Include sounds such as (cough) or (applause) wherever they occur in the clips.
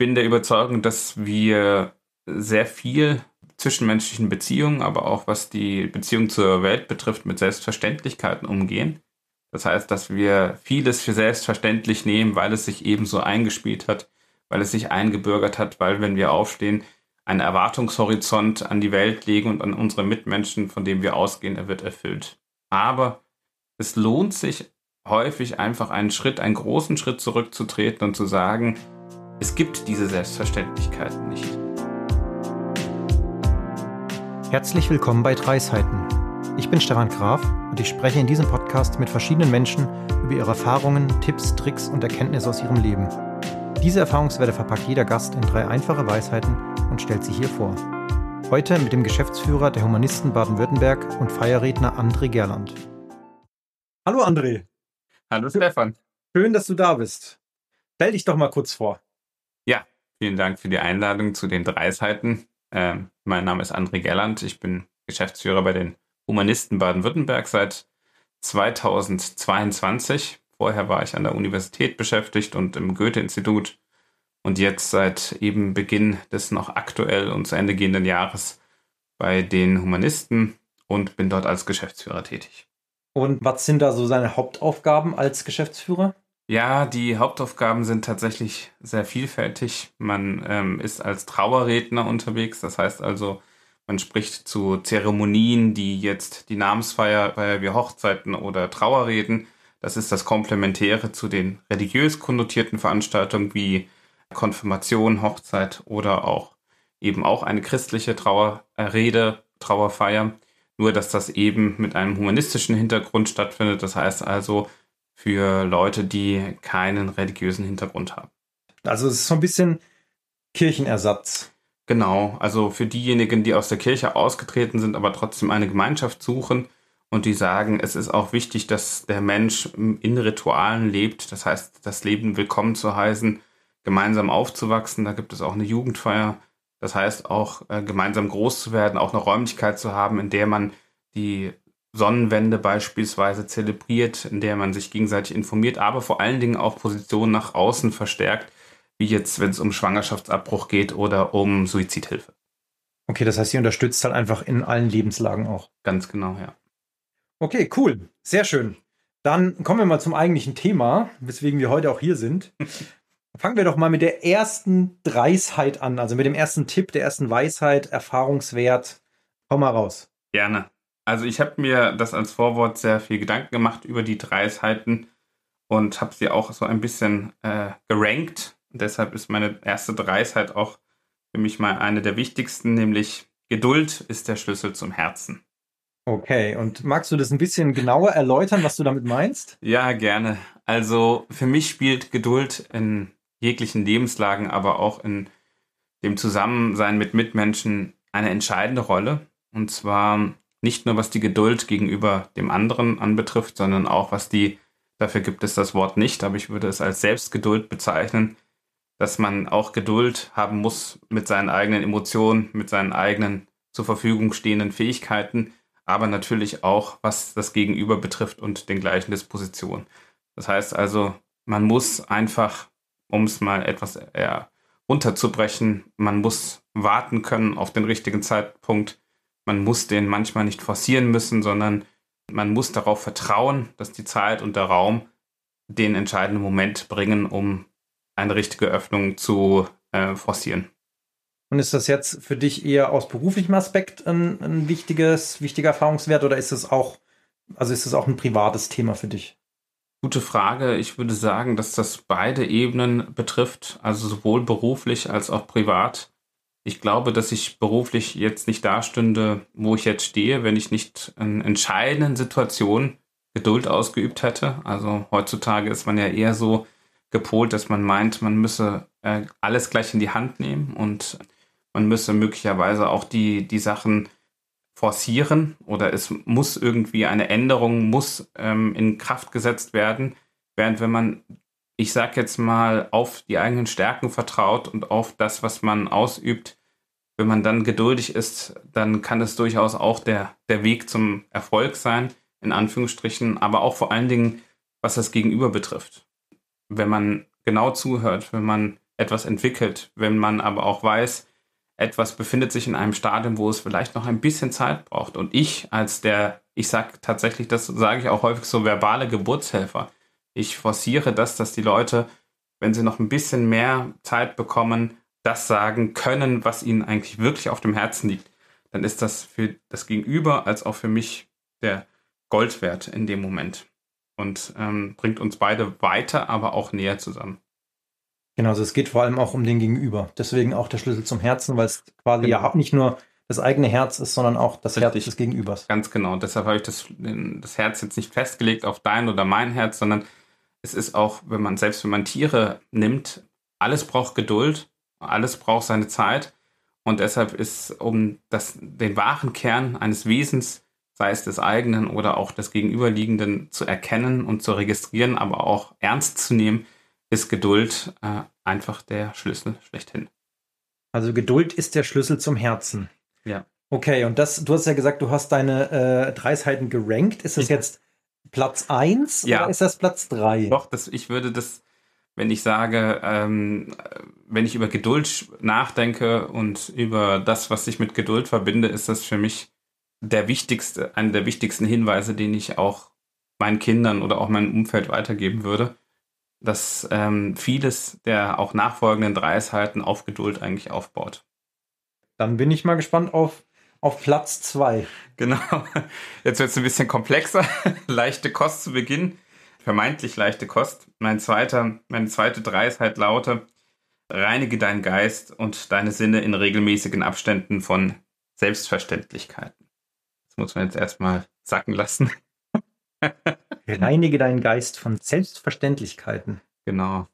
bin der Überzeugung, dass wir sehr viel zwischenmenschlichen Beziehungen, aber auch was die Beziehung zur Welt betrifft, mit Selbstverständlichkeiten umgehen. Das heißt, dass wir vieles für selbstverständlich nehmen, weil es sich eben so eingespielt hat, weil es sich eingebürgert hat, weil wenn wir aufstehen, einen Erwartungshorizont an die Welt legen und an unsere Mitmenschen, von dem wir ausgehen, er wird erfüllt. Aber es lohnt sich häufig einfach einen Schritt, einen großen Schritt zurückzutreten und zu sagen, es gibt diese Selbstverständlichkeiten nicht. Herzlich willkommen bei Dreisheiten. Ich bin Stefan Graf und ich spreche in diesem Podcast mit verschiedenen Menschen über ihre Erfahrungen, Tipps, Tricks und Erkenntnisse aus ihrem Leben. Diese Erfahrungswerte verpackt jeder Gast in drei einfache Weisheiten und stellt sie hier vor. Heute mit dem Geschäftsführer der Humanisten Baden-Württemberg und Feierredner André Gerland. Hallo André. Hallo Stefan. Schön, dass du da bist. Stell dich doch mal kurz vor. Vielen Dank für die Einladung zu den Dreisheiten. Ähm, mein Name ist André Gerland. Ich bin Geschäftsführer bei den Humanisten Baden-Württemberg seit 2022. Vorher war ich an der Universität beschäftigt und im Goethe-Institut und jetzt seit eben Beginn des noch aktuell und zu Ende gehenden Jahres bei den Humanisten und bin dort als Geschäftsführer tätig. Und was sind da so seine Hauptaufgaben als Geschäftsführer? Ja, die Hauptaufgaben sind tatsächlich sehr vielfältig. Man ähm, ist als Trauerredner unterwegs, das heißt also, man spricht zu Zeremonien, die jetzt die Namensfeier, Feier wie Hochzeiten oder Trauerreden. Das ist das Komplementäre zu den religiös konnotierten Veranstaltungen wie Konfirmation, Hochzeit oder auch eben auch eine christliche Trauerrede, Trauerfeier. Nur, dass das eben mit einem humanistischen Hintergrund stattfindet. Das heißt also, für Leute, die keinen religiösen Hintergrund haben. Also es ist so ein bisschen Kirchenersatz. Genau, also für diejenigen, die aus der Kirche ausgetreten sind, aber trotzdem eine Gemeinschaft suchen und die sagen, es ist auch wichtig, dass der Mensch in Ritualen lebt, das heißt, das Leben willkommen zu heißen, gemeinsam aufzuwachsen, da gibt es auch eine Jugendfeier, das heißt auch äh, gemeinsam groß zu werden, auch eine Räumlichkeit zu haben, in der man die Sonnenwende beispielsweise zelebriert, in der man sich gegenseitig informiert, aber vor allen Dingen auch Positionen nach außen verstärkt, wie jetzt, wenn es um Schwangerschaftsabbruch geht oder um Suizidhilfe. Okay, das heißt, ihr unterstützt halt einfach in allen Lebenslagen auch. Ganz genau, ja. Okay, cool. Sehr schön. Dann kommen wir mal zum eigentlichen Thema, weswegen wir heute auch hier sind. (laughs) Fangen wir doch mal mit der ersten Dreisheit an, also mit dem ersten Tipp, der ersten Weisheit, Erfahrungswert. Komm mal raus. Gerne. Also ich habe mir das als Vorwort sehr viel Gedanken gemacht über die Dreisheiten und habe sie auch so ein bisschen äh, gerankt. Und deshalb ist meine erste Dreisheit auch für mich mal eine der wichtigsten, nämlich Geduld ist der Schlüssel zum Herzen. Okay, und magst du das ein bisschen genauer erläutern, was du damit meinst? Ja, gerne. Also für mich spielt Geduld in jeglichen Lebenslagen, aber auch in dem Zusammensein mit Mitmenschen eine entscheidende Rolle. Und zwar nicht nur was die Geduld gegenüber dem anderen anbetrifft, sondern auch was die, dafür gibt es das Wort nicht, aber ich würde es als Selbstgeduld bezeichnen, dass man auch Geduld haben muss mit seinen eigenen Emotionen, mit seinen eigenen zur Verfügung stehenden Fähigkeiten, aber natürlich auch, was das Gegenüber betrifft und den gleichen Dispositionen. Das heißt also, man muss einfach, um es mal etwas eher runterzubrechen, man muss warten können auf den richtigen Zeitpunkt, man muss den manchmal nicht forcieren müssen, sondern man muss darauf vertrauen, dass die Zeit und der Raum den entscheidenden Moment bringen, um eine richtige Öffnung zu äh, forcieren. Und ist das jetzt für dich eher aus beruflichem Aspekt ein, ein wichtiges, wichtiger Erfahrungswert oder ist es auch, also ist es auch ein privates Thema für dich? Gute Frage. Ich würde sagen, dass das beide Ebenen betrifft, also sowohl beruflich als auch privat ich glaube, dass ich beruflich jetzt nicht dastünde, wo ich jetzt stehe, wenn ich nicht in entscheidenden Situationen Geduld ausgeübt hätte. Also heutzutage ist man ja eher so gepolt, dass man meint, man müsse äh, alles gleich in die Hand nehmen und man müsse möglicherweise auch die, die Sachen forcieren oder es muss irgendwie eine Änderung muss ähm, in Kraft gesetzt werden, während wenn man ich sag jetzt mal, auf die eigenen Stärken vertraut und auf das, was man ausübt, wenn man dann geduldig ist, dann kann es durchaus auch der, der Weg zum Erfolg sein, in Anführungsstrichen, aber auch vor allen Dingen, was das Gegenüber betrifft. Wenn man genau zuhört, wenn man etwas entwickelt. Wenn man aber auch weiß, etwas befindet sich in einem Stadium, wo es vielleicht noch ein bisschen Zeit braucht. Und ich als der, ich sage tatsächlich, das sage ich auch häufig so, verbale Geburtshelfer. Ich forciere das, dass die Leute, wenn sie noch ein bisschen mehr Zeit bekommen, das sagen können, was ihnen eigentlich wirklich auf dem Herzen liegt. Dann ist das für das Gegenüber als auch für mich der Gold wert in dem Moment. Und ähm, bringt uns beide weiter, aber auch näher zusammen. Genau, also es geht vor allem auch um den Gegenüber. Deswegen auch der Schlüssel zum Herzen, weil es quasi genau. ja nicht nur das eigene Herz ist, sondern auch das Richtig. Herz des Gegenübers. Ganz genau. Deshalb habe ich das, das Herz jetzt nicht festgelegt auf dein oder mein Herz, sondern es ist auch, wenn man, selbst wenn man Tiere nimmt, alles braucht Geduld, alles braucht seine Zeit. Und deshalb ist, um das, den wahren Kern eines Wesens, sei es des eigenen oder auch des Gegenüberliegenden, zu erkennen und zu registrieren, aber auch ernst zu nehmen, ist Geduld äh, einfach der Schlüssel schlechthin. Also Geduld ist der Schlüssel zum Herzen. Ja. Okay, und das, du hast ja gesagt, du hast deine äh, Dreisheiten gerankt. Ist das ja. jetzt Platz 1 ja. oder ist das Platz 3? Doch, das, ich würde das, wenn ich sage, ähm, wenn ich über Geduld nachdenke und über das, was ich mit Geduld verbinde, ist das für mich der wichtigste, einer der wichtigsten Hinweise, den ich auch meinen Kindern oder auch meinem Umfeld weitergeben würde dass ähm, vieles der auch nachfolgenden Dreisheiten auf Geduld eigentlich aufbaut. Dann bin ich mal gespannt auf, auf Platz zwei. Genau. Jetzt wird es ein bisschen komplexer. (laughs) leichte Kost zu Beginn. Vermeintlich leichte Kost. Mein zweiter, meine zweite Dreisheit lautet, reinige deinen Geist und deine Sinne in regelmäßigen Abständen von Selbstverständlichkeiten. Das muss man jetzt erstmal sacken lassen. (laughs) Reinige deinen Geist von Selbstverständlichkeiten. Genau.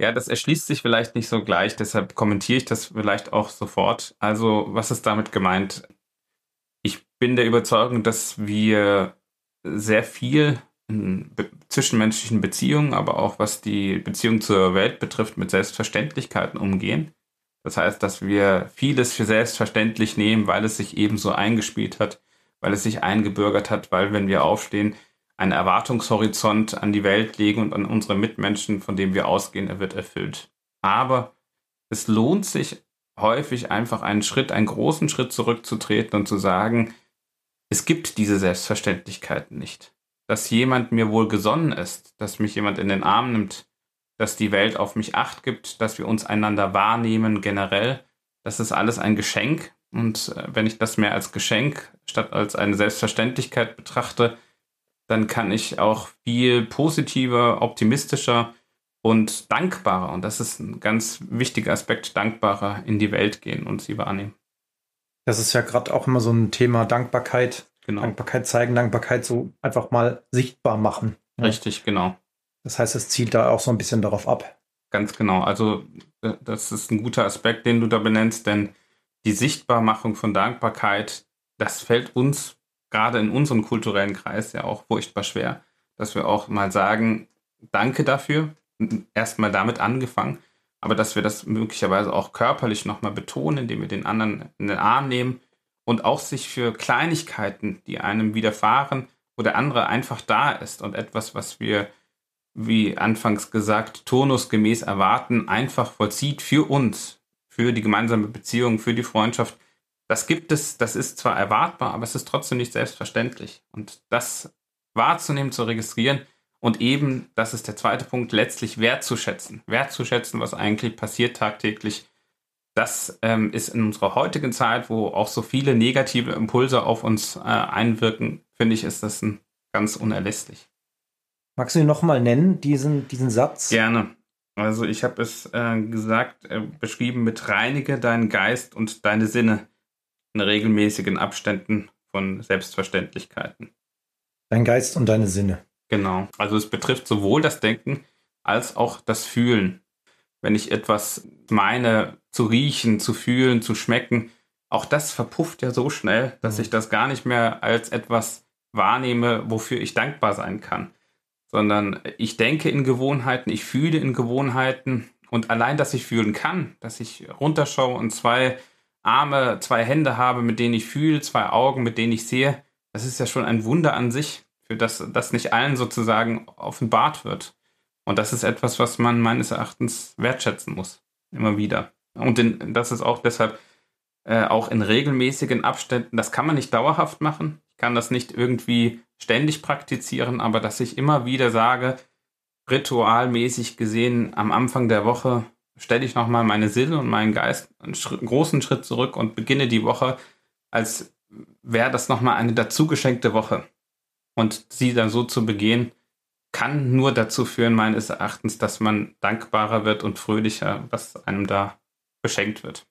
Ja, das erschließt sich vielleicht nicht so gleich, deshalb kommentiere ich das vielleicht auch sofort. Also, was ist damit gemeint? Ich bin der Überzeugung, dass wir sehr viel in zwischenmenschlichen Beziehungen, aber auch was die Beziehung zur Welt betrifft, mit Selbstverständlichkeiten umgehen. Das heißt, dass wir vieles für selbstverständlich nehmen, weil es sich eben so eingespielt hat, weil es sich eingebürgert hat, weil wenn wir aufstehen, einen Erwartungshorizont an die Welt legen und an unsere Mitmenschen, von dem wir ausgehen, er wird erfüllt. Aber es lohnt sich häufig einfach einen Schritt, einen großen Schritt zurückzutreten und zu sagen, es gibt diese Selbstverständlichkeiten nicht. Dass jemand mir wohl gesonnen ist, dass mich jemand in den Arm nimmt, dass die Welt auf mich acht gibt, dass wir uns einander wahrnehmen generell, das ist alles ein Geschenk. Und äh, wenn ich das mehr als Geschenk statt als eine Selbstverständlichkeit betrachte, dann kann ich auch viel positiver, optimistischer und dankbarer, und das ist ein ganz wichtiger Aspekt, dankbarer in die Welt gehen und sie wahrnehmen. Das ist ja gerade auch immer so ein Thema Dankbarkeit. Genau. Dankbarkeit zeigen, Dankbarkeit so einfach mal sichtbar machen. Ja. Richtig, genau. Das heißt, es zielt da auch so ein bisschen darauf ab. Ganz genau. Also, das ist ein guter Aspekt, den du da benennst, denn die Sichtbarmachung von Dankbarkeit, das fällt uns gerade in unserem kulturellen Kreis ja auch furchtbar schwer, dass wir auch mal sagen, danke dafür, erstmal damit angefangen, aber dass wir das möglicherweise auch körperlich nochmal betonen, indem wir den anderen in den Arm nehmen und auch sich für Kleinigkeiten, die einem widerfahren, wo der andere einfach da ist und etwas, was wir, wie anfangs gesagt, turnusgemäß erwarten, einfach vollzieht für uns, für die gemeinsame Beziehung, für die Freundschaft, das gibt es, das ist zwar erwartbar, aber es ist trotzdem nicht selbstverständlich. Und das wahrzunehmen, zu registrieren und eben, das ist der zweite Punkt, letztlich wertzuschätzen. Wertzuschätzen, was eigentlich passiert tagtäglich. Das ähm, ist in unserer heutigen Zeit, wo auch so viele negative Impulse auf uns äh, einwirken, finde ich, ist das ein, ganz unerlässlich. Magst du ihn nochmal nennen, diesen, diesen Satz? Gerne. Also ich habe es äh, gesagt, äh, beschrieben mit reinige deinen Geist und deine Sinne in regelmäßigen Abständen von Selbstverständlichkeiten. Dein Geist und deine Sinne. Genau. Also es betrifft sowohl das Denken als auch das Fühlen. Wenn ich etwas meine, zu riechen, zu fühlen, zu schmecken, auch das verpufft ja so schnell, dass mhm. ich das gar nicht mehr als etwas wahrnehme, wofür ich dankbar sein kann. Sondern ich denke in Gewohnheiten, ich fühle in Gewohnheiten und allein, dass ich fühlen kann, dass ich runterschaue und zwei Arme, zwei Hände habe, mit denen ich fühle, zwei Augen, mit denen ich sehe, das ist ja schon ein Wunder an sich, für das das nicht allen sozusagen offenbart wird. Und das ist etwas, was man meines Erachtens wertschätzen muss. Immer wieder. Und in, das ist auch deshalb äh, auch in regelmäßigen Abständen, das kann man nicht dauerhaft machen. Ich kann das nicht irgendwie ständig praktizieren, aber dass ich immer wieder sage, ritualmäßig gesehen am Anfang der Woche stelle ich nochmal meine Sinne und meinen Geist einen, Schritt, einen großen Schritt zurück und beginne die Woche, als wäre das nochmal eine dazugeschenkte Woche. Und sie dann so zu begehen, kann nur dazu führen, meines Erachtens, dass man dankbarer wird und fröhlicher, was einem da geschenkt wird.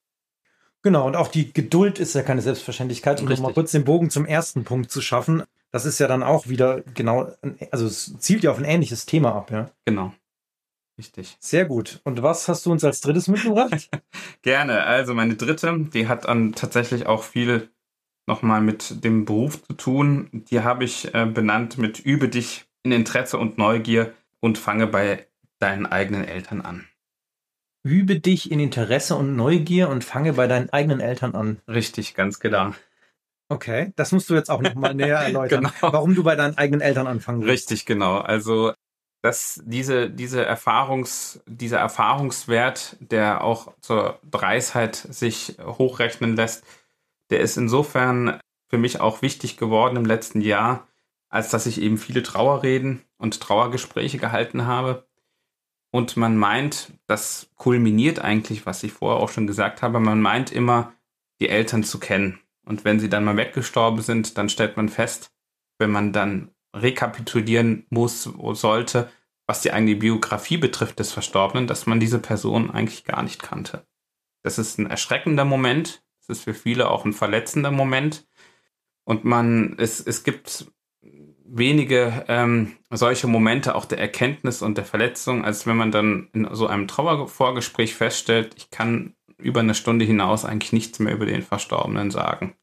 Genau, und auch die Geduld ist ja keine Selbstverständlichkeit. Um mal kurz den Bogen zum ersten Punkt zu schaffen, das ist ja dann auch wieder genau, also es zielt ja auf ein ähnliches Thema ab, ja. Genau. Richtig. Sehr gut. Und was hast du uns als drittes mitgebracht? (laughs) Gerne. Also meine dritte, die hat dann tatsächlich auch viel nochmal mit dem Beruf zu tun. Die habe ich äh, benannt mit Übe dich in Interesse und Neugier und fange bei deinen eigenen Eltern an. Übe dich in Interesse und Neugier und fange bei deinen eigenen Eltern an. Richtig, ganz genau. Okay, das musst du jetzt auch nochmal näher (laughs) erläutern, genau. warum du bei deinen eigenen Eltern anfangen willst. Richtig, genau. Also dass diese, diese Erfahrungs, dieser Erfahrungswert, der auch zur Dreisheit sich hochrechnen lässt, der ist insofern für mich auch wichtig geworden im letzten Jahr, als dass ich eben viele Trauerreden und Trauergespräche gehalten habe. Und man meint, das kulminiert eigentlich, was ich vorher auch schon gesagt habe, man meint immer, die Eltern zu kennen. Und wenn sie dann mal weggestorben sind, dann stellt man fest, wenn man dann rekapitulieren muss, sollte, was die eigene Biografie betrifft des Verstorbenen, dass man diese Person eigentlich gar nicht kannte. Das ist ein erschreckender Moment. Das ist für viele auch ein verletzender Moment. Und man, es, es gibt wenige ähm, solche Momente auch der Erkenntnis und der Verletzung, als wenn man dann in so einem Trauervorgespräch feststellt, ich kann über eine Stunde hinaus eigentlich nichts mehr über den Verstorbenen sagen.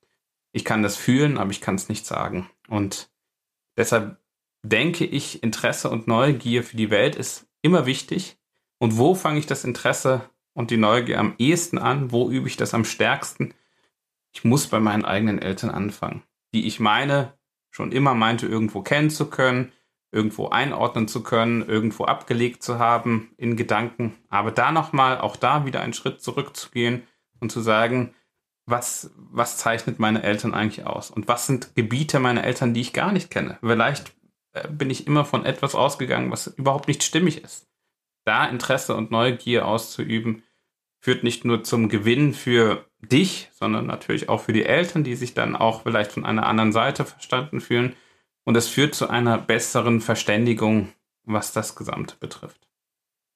Ich kann das fühlen, aber ich kann es nicht sagen. Und deshalb denke ich, Interesse und Neugier für die Welt ist immer wichtig. Und wo fange ich das Interesse und die Neugier am ehesten an? Wo übe ich das am stärksten? Ich muss bei meinen eigenen Eltern anfangen, die ich meine, schon immer meinte, irgendwo kennen zu können, irgendwo einordnen zu können, irgendwo abgelegt zu haben in Gedanken. Aber da nochmal, auch da wieder einen Schritt zurückzugehen und zu sagen, was, was zeichnet meine Eltern eigentlich aus? Und was sind Gebiete meiner Eltern, die ich gar nicht kenne? Vielleicht äh, bin ich immer von etwas ausgegangen, was überhaupt nicht stimmig ist. Da Interesse und Neugier auszuüben, führt nicht nur zum Gewinn für dich, sondern natürlich auch für die Eltern, die sich dann auch vielleicht von einer anderen Seite verstanden fühlen. Und es führt zu einer besseren Verständigung, was das Gesamte betrifft.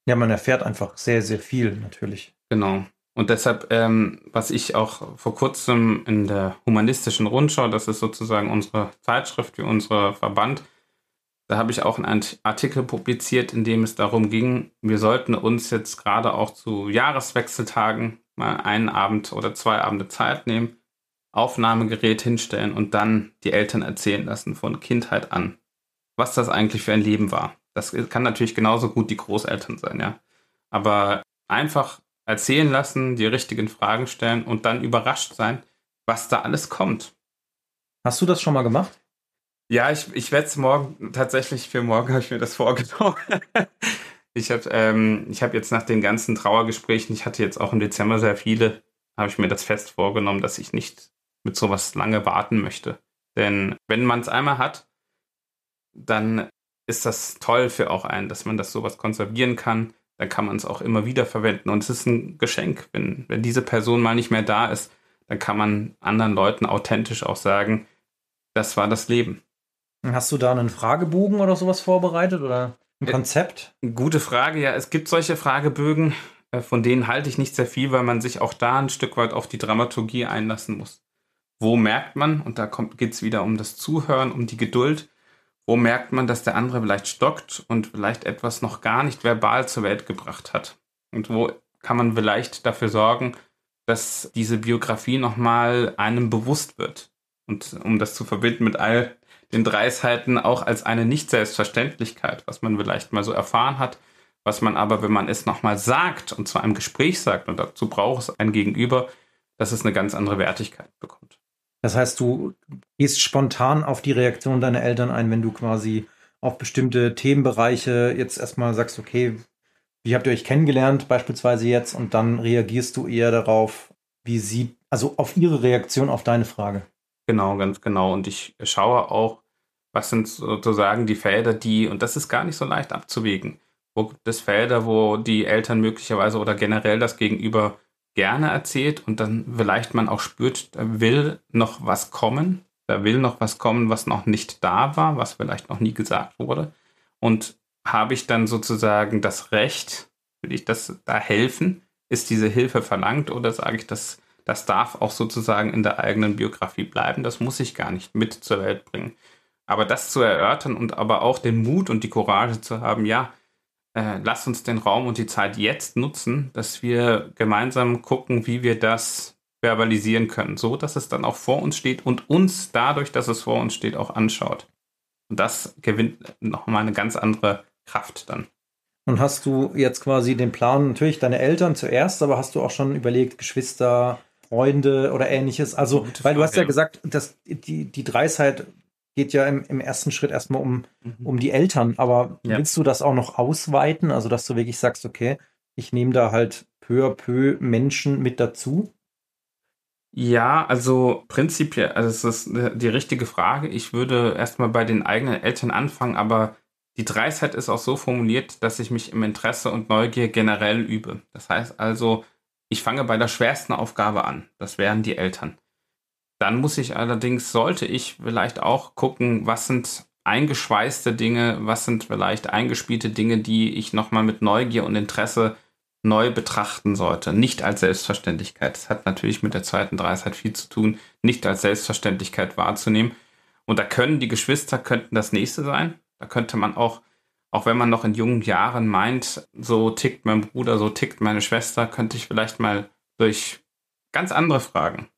Ja, man erfährt einfach sehr, sehr viel natürlich. Genau. Und deshalb, ähm, was ich auch vor kurzem in der humanistischen Rundschau, das ist sozusagen unsere Zeitschrift für unser Verband, da habe ich auch einen Artikel publiziert, in dem es darum ging, wir sollten uns jetzt gerade auch zu Jahreswechseltagen mal einen Abend oder zwei Abende Zeit nehmen, Aufnahmegerät hinstellen und dann die Eltern erzählen lassen von Kindheit an, was das eigentlich für ein Leben war. Das kann natürlich genauso gut die Großeltern sein, ja. Aber einfach erzählen lassen, die richtigen Fragen stellen und dann überrascht sein, was da alles kommt. Hast du das schon mal gemacht? Ja, ich, ich werde es morgen, tatsächlich für morgen (laughs) habe ich mir das vorgenommen. (laughs) ich habe ähm, hab jetzt nach den ganzen Trauergesprächen, ich hatte jetzt auch im Dezember sehr viele, habe ich mir das fest vorgenommen, dass ich nicht mit sowas lange warten möchte. Denn wenn man es einmal hat, dann ist das toll für auch einen, dass man das sowas konservieren kann. Dann kann man es auch immer wieder verwenden. Und es ist ein Geschenk. Wenn, wenn diese Person mal nicht mehr da ist, dann kann man anderen Leuten authentisch auch sagen, das war das Leben. Hast du da einen Fragebogen oder sowas vorbereitet oder ein äh, Konzept? Gute Frage, ja. Es gibt solche Fragebögen, äh, von denen halte ich nicht sehr viel, weil man sich auch da ein Stück weit auf die Dramaturgie einlassen muss. Wo merkt man, und da geht es wieder um das Zuhören, um die Geduld, wo merkt man, dass der andere vielleicht stockt und vielleicht etwas noch gar nicht verbal zur Welt gebracht hat? Und wo kann man vielleicht dafür sorgen, dass diese Biografie nochmal einem bewusst wird? Und um das zu verbinden mit all den Dreisheiten auch als eine Nicht-Selbstverständlichkeit, was man vielleicht mal so erfahren hat, was man aber, wenn man es nochmal sagt, und zwar im Gespräch sagt, und dazu braucht es ein Gegenüber, dass es eine ganz andere Wertigkeit bekommt. Das heißt, du gehst spontan auf die Reaktion deiner Eltern ein, wenn du quasi auf bestimmte Themenbereiche jetzt erstmal sagst, okay, wie habt ihr euch kennengelernt beispielsweise jetzt und dann reagierst du eher darauf, wie sie, also auf ihre Reaktion auf deine Frage. Genau, ganz genau. Und ich schaue auch, was sind sozusagen die Felder, die, und das ist gar nicht so leicht abzuwägen, wo gibt es Felder, wo die Eltern möglicherweise oder generell das Gegenüber gerne erzählt und dann vielleicht man auch spürt, da will noch was kommen, da will noch was kommen, was noch nicht da war, was vielleicht noch nie gesagt wurde. Und habe ich dann sozusagen das Recht, will ich das da helfen? Ist diese Hilfe verlangt oder sage ich, das, das darf auch sozusagen in der eigenen Biografie bleiben? Das muss ich gar nicht mit zur Welt bringen. Aber das zu erörtern und aber auch den Mut und die Courage zu haben, ja, äh, lass uns den Raum und die Zeit jetzt nutzen, dass wir gemeinsam gucken, wie wir das verbalisieren können, so dass es dann auch vor uns steht und uns dadurch, dass es vor uns steht, auch anschaut. Und das gewinnt nochmal eine ganz andere Kraft dann. Und hast du jetzt quasi den Plan, natürlich deine Eltern zuerst, aber hast du auch schon überlegt, Geschwister, Freunde oder ähnliches? Also, weil du hast ja gesagt, dass die, die Dreisheit geht ja im, im ersten Schritt erstmal um, mhm. um die Eltern. Aber ja. willst du das auch noch ausweiten? Also, dass du wirklich sagst, okay, ich nehme da halt peu à peu Menschen mit dazu? Ja, also prinzipiell, also es ist die richtige Frage. Ich würde erstmal bei den eigenen Eltern anfangen, aber die Dreisheit ist auch so formuliert, dass ich mich im Interesse und Neugier generell übe. Das heißt also, ich fange bei der schwersten Aufgabe an. Das wären die Eltern. Dann muss ich allerdings, sollte ich vielleicht auch gucken, was sind eingeschweißte Dinge, was sind vielleicht eingespielte Dinge, die ich nochmal mit Neugier und Interesse neu betrachten sollte. Nicht als Selbstverständlichkeit. Das hat natürlich mit der zweiten Dreisheit viel zu tun, nicht als Selbstverständlichkeit wahrzunehmen. Und da können die Geschwister könnten das nächste sein. Da könnte man auch, auch wenn man noch in jungen Jahren meint, so tickt mein Bruder, so tickt meine Schwester, könnte ich vielleicht mal durch ganz andere Fragen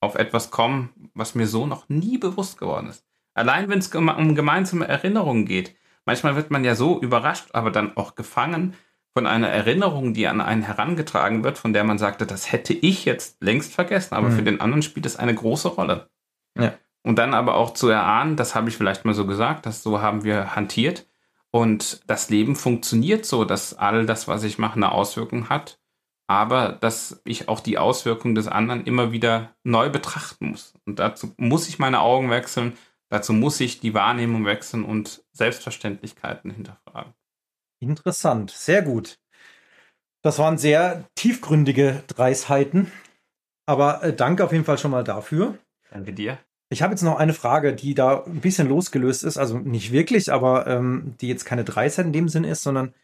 auf etwas kommen, was mir so noch nie bewusst geworden ist. Allein wenn es um gemeinsame Erinnerungen geht. Manchmal wird man ja so überrascht, aber dann auch gefangen von einer Erinnerung, die an einen herangetragen wird, von der man sagte, das hätte ich jetzt längst vergessen, aber mhm. für den anderen spielt es eine große Rolle. Ja. Und dann aber auch zu erahnen, das habe ich vielleicht mal so gesagt, dass so haben wir hantiert. Und das Leben funktioniert so, dass all das, was ich mache, eine Auswirkung hat aber dass ich auch die Auswirkungen des anderen immer wieder neu betrachten muss. Und dazu muss ich meine Augen wechseln, dazu muss ich die Wahrnehmung wechseln und Selbstverständlichkeiten hinterfragen. Interessant, sehr gut. Das waren sehr tiefgründige Dreisheiten, aber äh, danke auf jeden Fall schon mal dafür. Danke dir. Ich habe jetzt noch eine Frage, die da ein bisschen losgelöst ist, also nicht wirklich, aber ähm, die jetzt keine Dreisheit in dem Sinn ist, sondern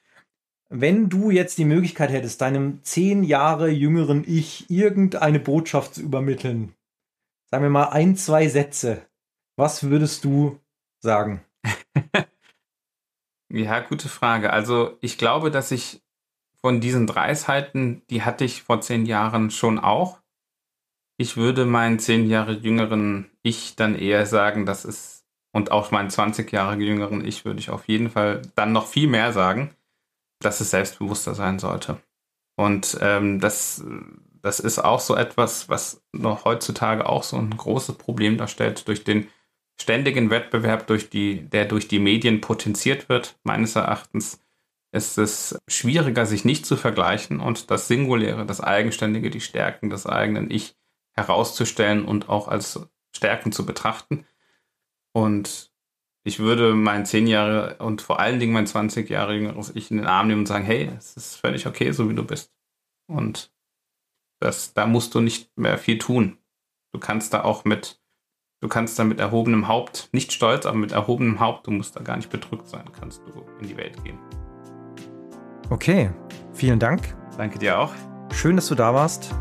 wenn du jetzt die Möglichkeit hättest, deinem zehn Jahre jüngeren Ich irgendeine Botschaft zu übermitteln, sagen wir mal ein, zwei Sätze, was würdest du sagen? (laughs) ja, gute Frage. Also ich glaube, dass ich von diesen Dreisheiten, die hatte ich vor zehn Jahren schon auch. Ich würde meinen zehn Jahre jüngeren Ich dann eher sagen, das ist, und auch meinen 20 Jahre jüngeren Ich würde ich auf jeden Fall dann noch viel mehr sagen dass es selbstbewusster sein sollte. Und ähm, das, das ist auch so etwas, was noch heutzutage auch so ein großes Problem darstellt durch den ständigen Wettbewerb, durch die, der durch die Medien potenziert wird. Meines Erachtens ist es schwieriger, sich nicht zu vergleichen und das Singuläre, das Eigenständige, die Stärken des eigenen Ich herauszustellen und auch als Stärken zu betrachten. Und ich würde mein 10 Jahre und vor allen Dingen mein 20 Jahre jüngeres Ich in den Arm nehmen und sagen, hey, es ist völlig okay, so wie du bist. Und das, da musst du nicht mehr viel tun. Du kannst da auch mit, du kannst da mit erhobenem Haupt, nicht stolz, aber mit erhobenem Haupt, du musst da gar nicht bedrückt sein, kannst du in die Welt gehen. Okay, vielen Dank. Danke dir auch. Schön, dass du da warst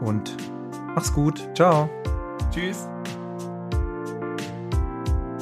und mach's gut. Ciao. Tschüss.